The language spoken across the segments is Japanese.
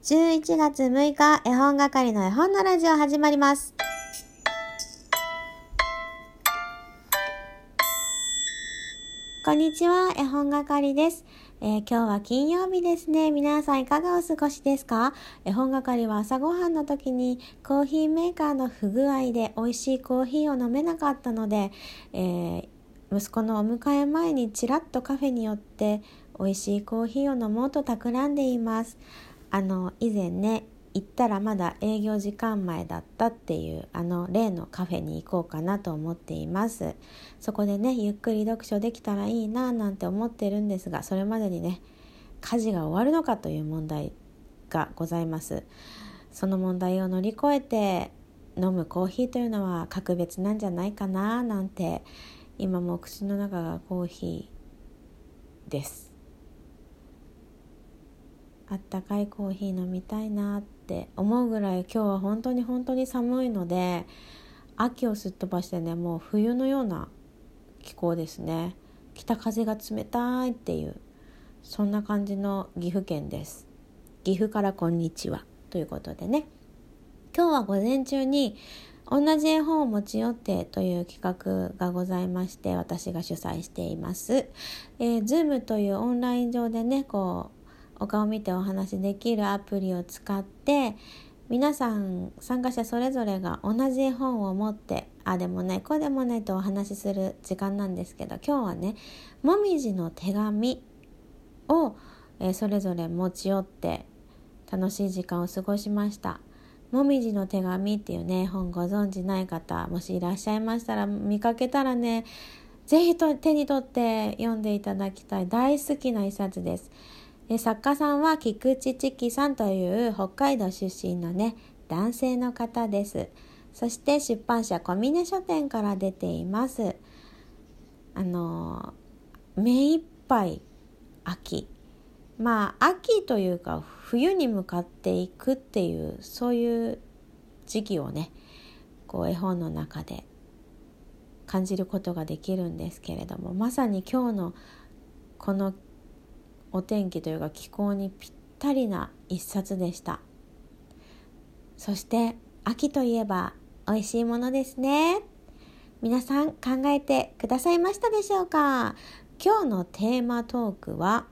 11月6日、絵本係の絵本のラジオ始まります。こんにちは、絵本係です。えー今日は金曜日ですね。皆さんいかがお過ごしですか？絵本係は朝ごはんの時にコーヒーメーカーの不具合で美味しいコーヒーを飲めなかったので、えー息子のお迎え前にちらっとカフェに寄って美味しいコーヒーを飲もうと企んでいます。あの以前ね行ったらまだ営業時間前だったっていうあの例のカフェに行こうかなと思っています。そこでねゆっくり読書できたらいいななんて思ってるんですがそれまでにね家事が終わるのかという問題がございます。その問題を乗り越えて飲むコーヒーというのは格別なんじゃないかななんて今も口の中がコーヒーです。あったかいコーヒー飲みたいなって思うぐらい今日は本当に本当に寒いので秋をすっ飛ばしてねもう冬のような気候ですね。北風が冷たいっていうそんな感じの岐阜県です。岐阜からこんにちは。ということでね。今日は午前中に同じ絵本を持ち寄ってという企画がございまして私が主催しています。えー、Zoom というオンライン上でねこうお顔見てお話できるアプリを使って皆さん参加者それぞれが同じ絵本を持ってあでもないこうでもないとお話しする時間なんですけど今日はね「もみじの手紙」を、えーそれぞれ持ち寄って楽しい時間を過ごしました。もみじの手紙っていうね本ご存知ない方もしいらっしゃいましたら見かけたらねぜひと手に取って読んでいただきたい大好きな一冊です。で作家さんは菊池千樹さんという北海道出身のね男性の方です。そして出版社小峰書店から出ています。あの目いっぱい秋まあ秋というか冬に向かっていくっていうそういう時期をねこう絵本の中で感じることができるんですけれどもまさに今日のこのお天気というか気候にぴったりな一冊でした。そして秋といえば美味しいものですね。皆さん考えてくださいましたでしょうか？今日のテーマトークは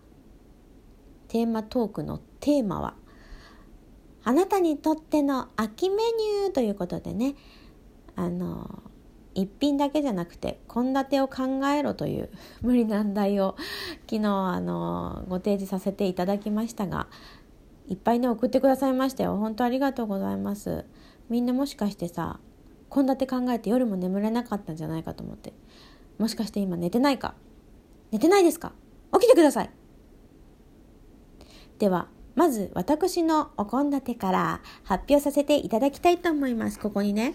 テーマトークのテーマはあなたにとっての秋メニューということでね。あの一品だけじゃなくて献立を考えろという 無理難題を昨日あのご提示させていただきましたがいっぱいね送ってくださいましたよ。本当ありがとうございます。みんなもしかしてさ献立考えて夜も眠れなかったんじゃないかと思って。もしかして今寝てないか？寝てないですか？起きてください。ではまず私のお献立から発表させていただきたいと思います。ここにね。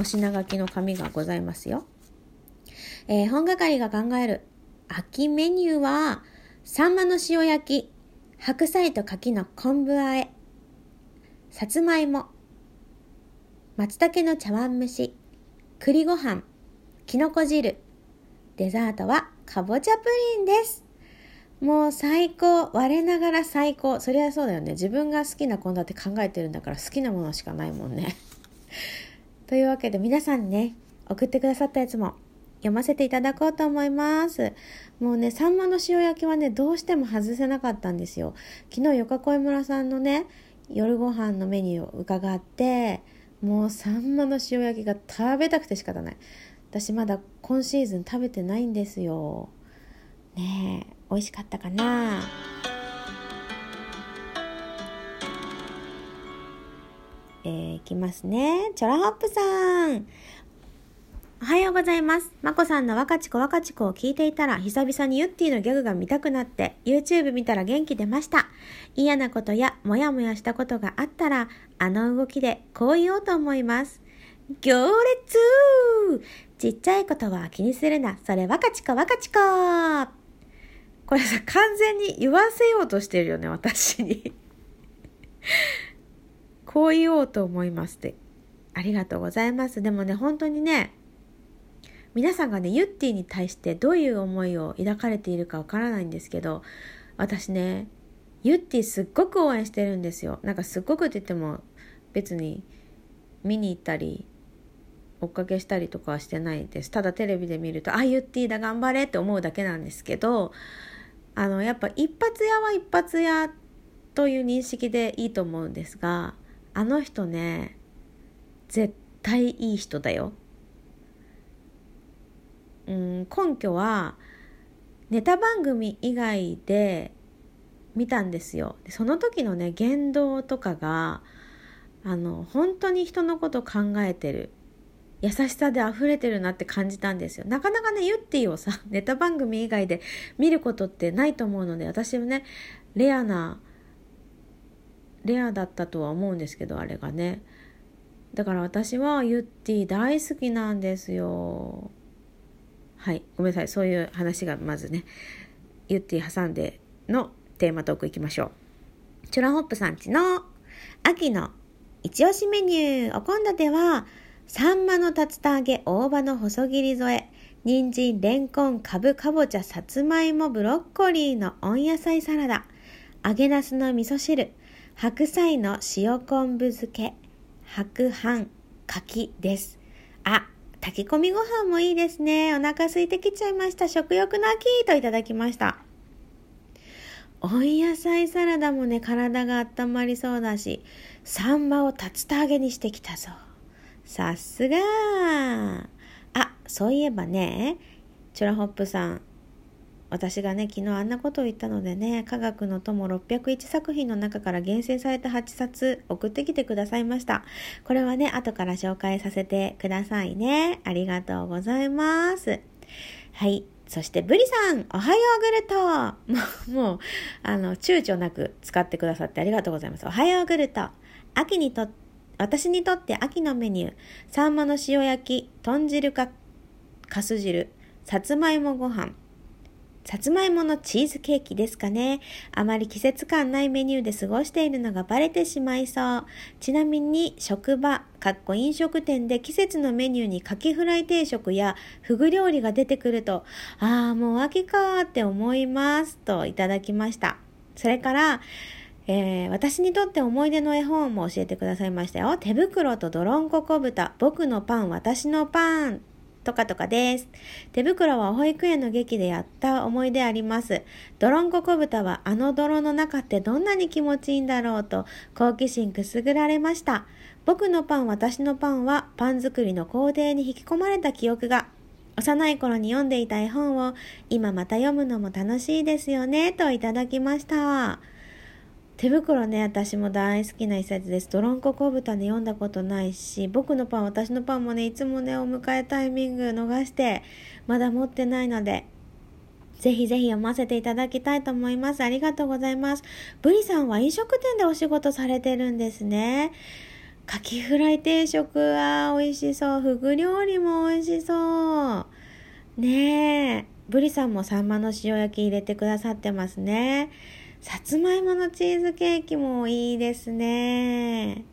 お品書きの紙がございますよ、えー本係が考える。秋メニューはサンマの塩焼き白菜と柿の昆布あえさつまいも松茸の茶碗蒸し栗ご飯きのこ汁デザートはかぼちゃプリンです。もう最高我ながら最高。そりゃそうだよね。自分が好きな献立考えてるんだから好きなものしかないもんね。というわけで皆さんにね送ってくださったやつも読ませていただこうと思います。もうねサンマの塩焼きはねどうしても外せなかったんですよ。昨日よかこい村さんのね夜ご飯のメニューを伺ってもうサンマの塩焼きが食べたくて仕方ない。私まだ今シーズン食べてないんですよ。ねえ美味しかったかな？えー、いきますね。チョラホップさん。おはようございます。まこさんの若ちこ若ちこを聞いていたら、久々にユッティのギャグが見たくなって、YouTube 見たら元気出ました。嫌なことやモヤモヤしたことがあったら、あの動きでこう言おうと思います。行列ちっちゃいことは気にするな。それ若ちこ若ちここれさ、完全に言わせようとしてるよね、私に。こう言おうと思いますって。ありがとうございます。でもね、本当にね、皆さんがね、ユッティに対してどういう思いを抱かれているかわからないんですけど、私ね、ユッティすっごく応援してるんですよなんかすっごくって言っても別に見に行ったり追っかけしたりとかはしてないですただテレビで見ると「あユッティだ頑張れ」って思うだけなんですけどあのやっぱ一発屋は一発屋という認識でいいと思うんですがあの人ね絶対いい人だよ。うん根拠はネタ番組以外で見たんですよ。その時のね言動とかがあの本当に人のこと考えてる優しさで溢れてるなって感じたんですよ。なかなかねユッティをさネタ番組以外で見ることってないと思うので私もねレアなレアだったとは思うんですけどあれがね。だから私はユッティ大好きなんですよ。はいごめんなさいそういう話がまずねユッティ挟んでのテーマトークいきましょう。チュラホップさんちの秋の一押しメニュー。お献立はサンマの竜田揚げ大葉の細切り添え。人参、レンコン、かぶ、かぼちゃ、さつまいも、ブロッコリーの温野菜サラダ、揚げなすの味噌汁、白菜の塩昆布漬け、白飯、柿です。あ、炊き込みご飯もいいですね。お腹空いてきちゃいました。食欲の秋といただきました。温野菜サラダもね、体が温まりそうだし、サンマを竜田揚げにしてきたぞ。さすがあ、そういえばね、チュラホップさん、私がね昨日あんなことを言ったのでね科学の友601作品の中から厳選された8冊送ってきてくださいました。これはね後から紹介させてくださいね。ありがとうございます。はい。そしてブリさんおはようグルト。もうあの躊躇なく使ってくださってありがとうございます。おはようグルト。秋にと私にとって秋のメニュー。サンマの塩焼き豚汁かかす汁さつまいもご飯。さつまいものチーズケーキですかね。あまり季節感ないメニューで過ごしているのがバレてしまいそう。ちなみに職場、かっこ飲食店で季節のメニューにカキフライ定食やフグ料理が出てくると、ああ、もう秋かーって思います。といただきました。それから、えー、私にとって思い出の絵本も教えてくださいましたよ。手袋とドロンココ豚、僕のパン、私のパンとかとかです。手袋は保育園の劇でやった思い出あります。ドロンココ豚はあの泥の中ってどんなに気持ちいいんだろうと好奇心くすぐられました。僕のパン、私のパンはパン作りの工程に引き込まれた記憶が幼い頃に読んでいた絵本を今また読むのも楽しいですよねといただきました。手袋ね、私も大好きな一冊です。ドロンコ小豚ね、読んだことないし、僕のパン、私のパンもね、いつもね、お迎えタイミング逃して、まだ持ってないので、ぜひぜひ読ませていただきたいと思います。ありがとうございます。ブリさんは飲食店でお仕事されてるんですね。カキフライ定食は美味しそう。フグ料理も美味しそう。ねえ。ブリさんもサンマの塩焼き入れてくださってますね。さつまいものチーズケーキもいいですね。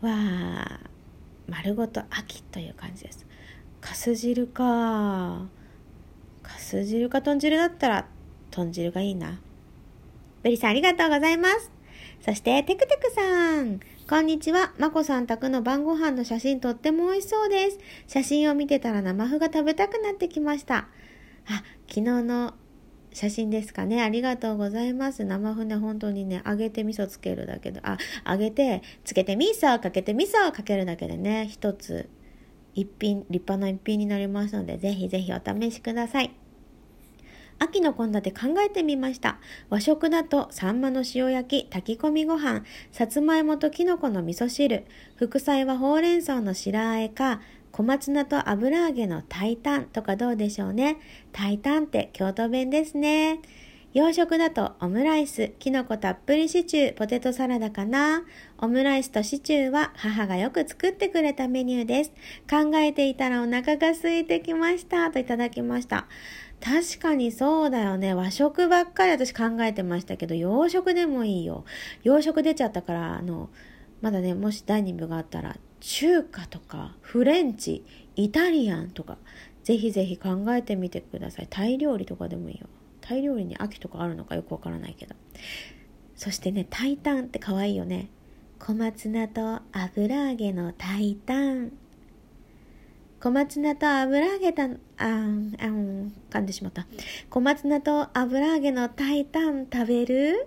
わあ、丸ごと秋という感じです。かす汁か。かす汁か豚汁だったら、豚汁がいいな。ブリさんありがとうございます。そして、テクテクさん。こんにちは。まこさん宅の晩ご飯の写真とっても美味しそうです。写真を見てたら生麩が食べたくなってきました。あ、昨日の写真ですかね。ありがとうございます。生船本当にね、揚げて味噌つけるだけで、あ、揚げて、つけて味噌、かけて味噌をかけるだけでね、一つ、一品、立派な一品になりますので、ぜひぜひお試しください。秋の献立考えてみました。和食だと、サンマの塩焼き、炊き込みご飯、さつまいもときのこの味噌汁、副菜はほうれん草の白あえか、小松菜と油揚げのタイタンとかどうでしょうね。タイタンって京都弁ですね。洋食だとオムライス、きのこたっぷりシチュー、ポテトサラダかな。オムライスとシチューは母がよく作ってくれたメニューです。考えていたらお腹が空いてきましたといただきました。確かにそうだよね。和食ばっかり私考えてましたけど、洋食でもいいよ。洋食出ちゃったから、あの、まだね、もしダイニングがあったら、中華とかフレンチイタリアンとかぜひぜひ考えてみてくださいタイ料理とかでもいいよタイ料理に秋とかあるのかよくわからないけどそしてね、タイタンって可愛いよね。小松菜と油揚げのタイタン。小松菜と油揚げた、あん、あん、噛んでしまった。小松菜と油揚げのタイタン食べる？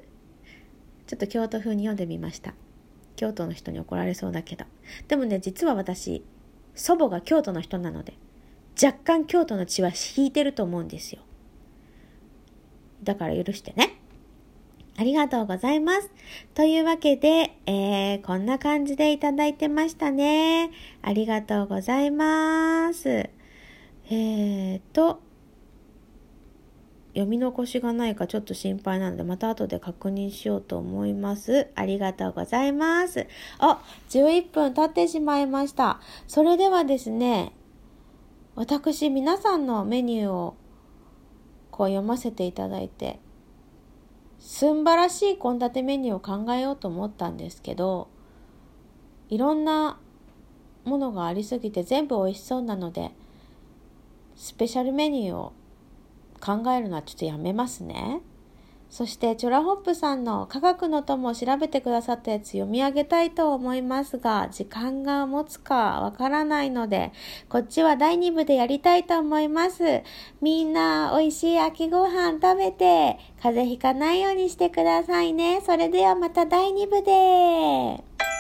ちょっと京都風に読んでみました。京都の人に怒られそうだけど。でもね、実は私、祖母が京都の人なので、若干京都の血は引いてると思うんですよ。だから許してね。ありがとうございます。というわけで、えー、こんな感じでいただいてましたね。ありがとうございます。えーと、読み残しがないかちょっと心配なので、また後で確認しようと思います。ありがとうございます。あ、11分経ってしまいました。それではですね、私、皆さんのメニューをこう読ませていただいて、すんばらしい献立メニューを考えようと思ったんですけどいろんなものがありすぎて全部美味しそうなのでスペシャルメニューを考えるのはちょっとやめますね。そしてチョラホップさんの科学の友を調べてくださったやつ読み上げたいと思いますが、時間が持つかわからないので、こっちは第2部でやりたいと思います。みんな美味しい秋ご飯食べて、風邪ひかないようにしてくださいね。それではまた第2部で。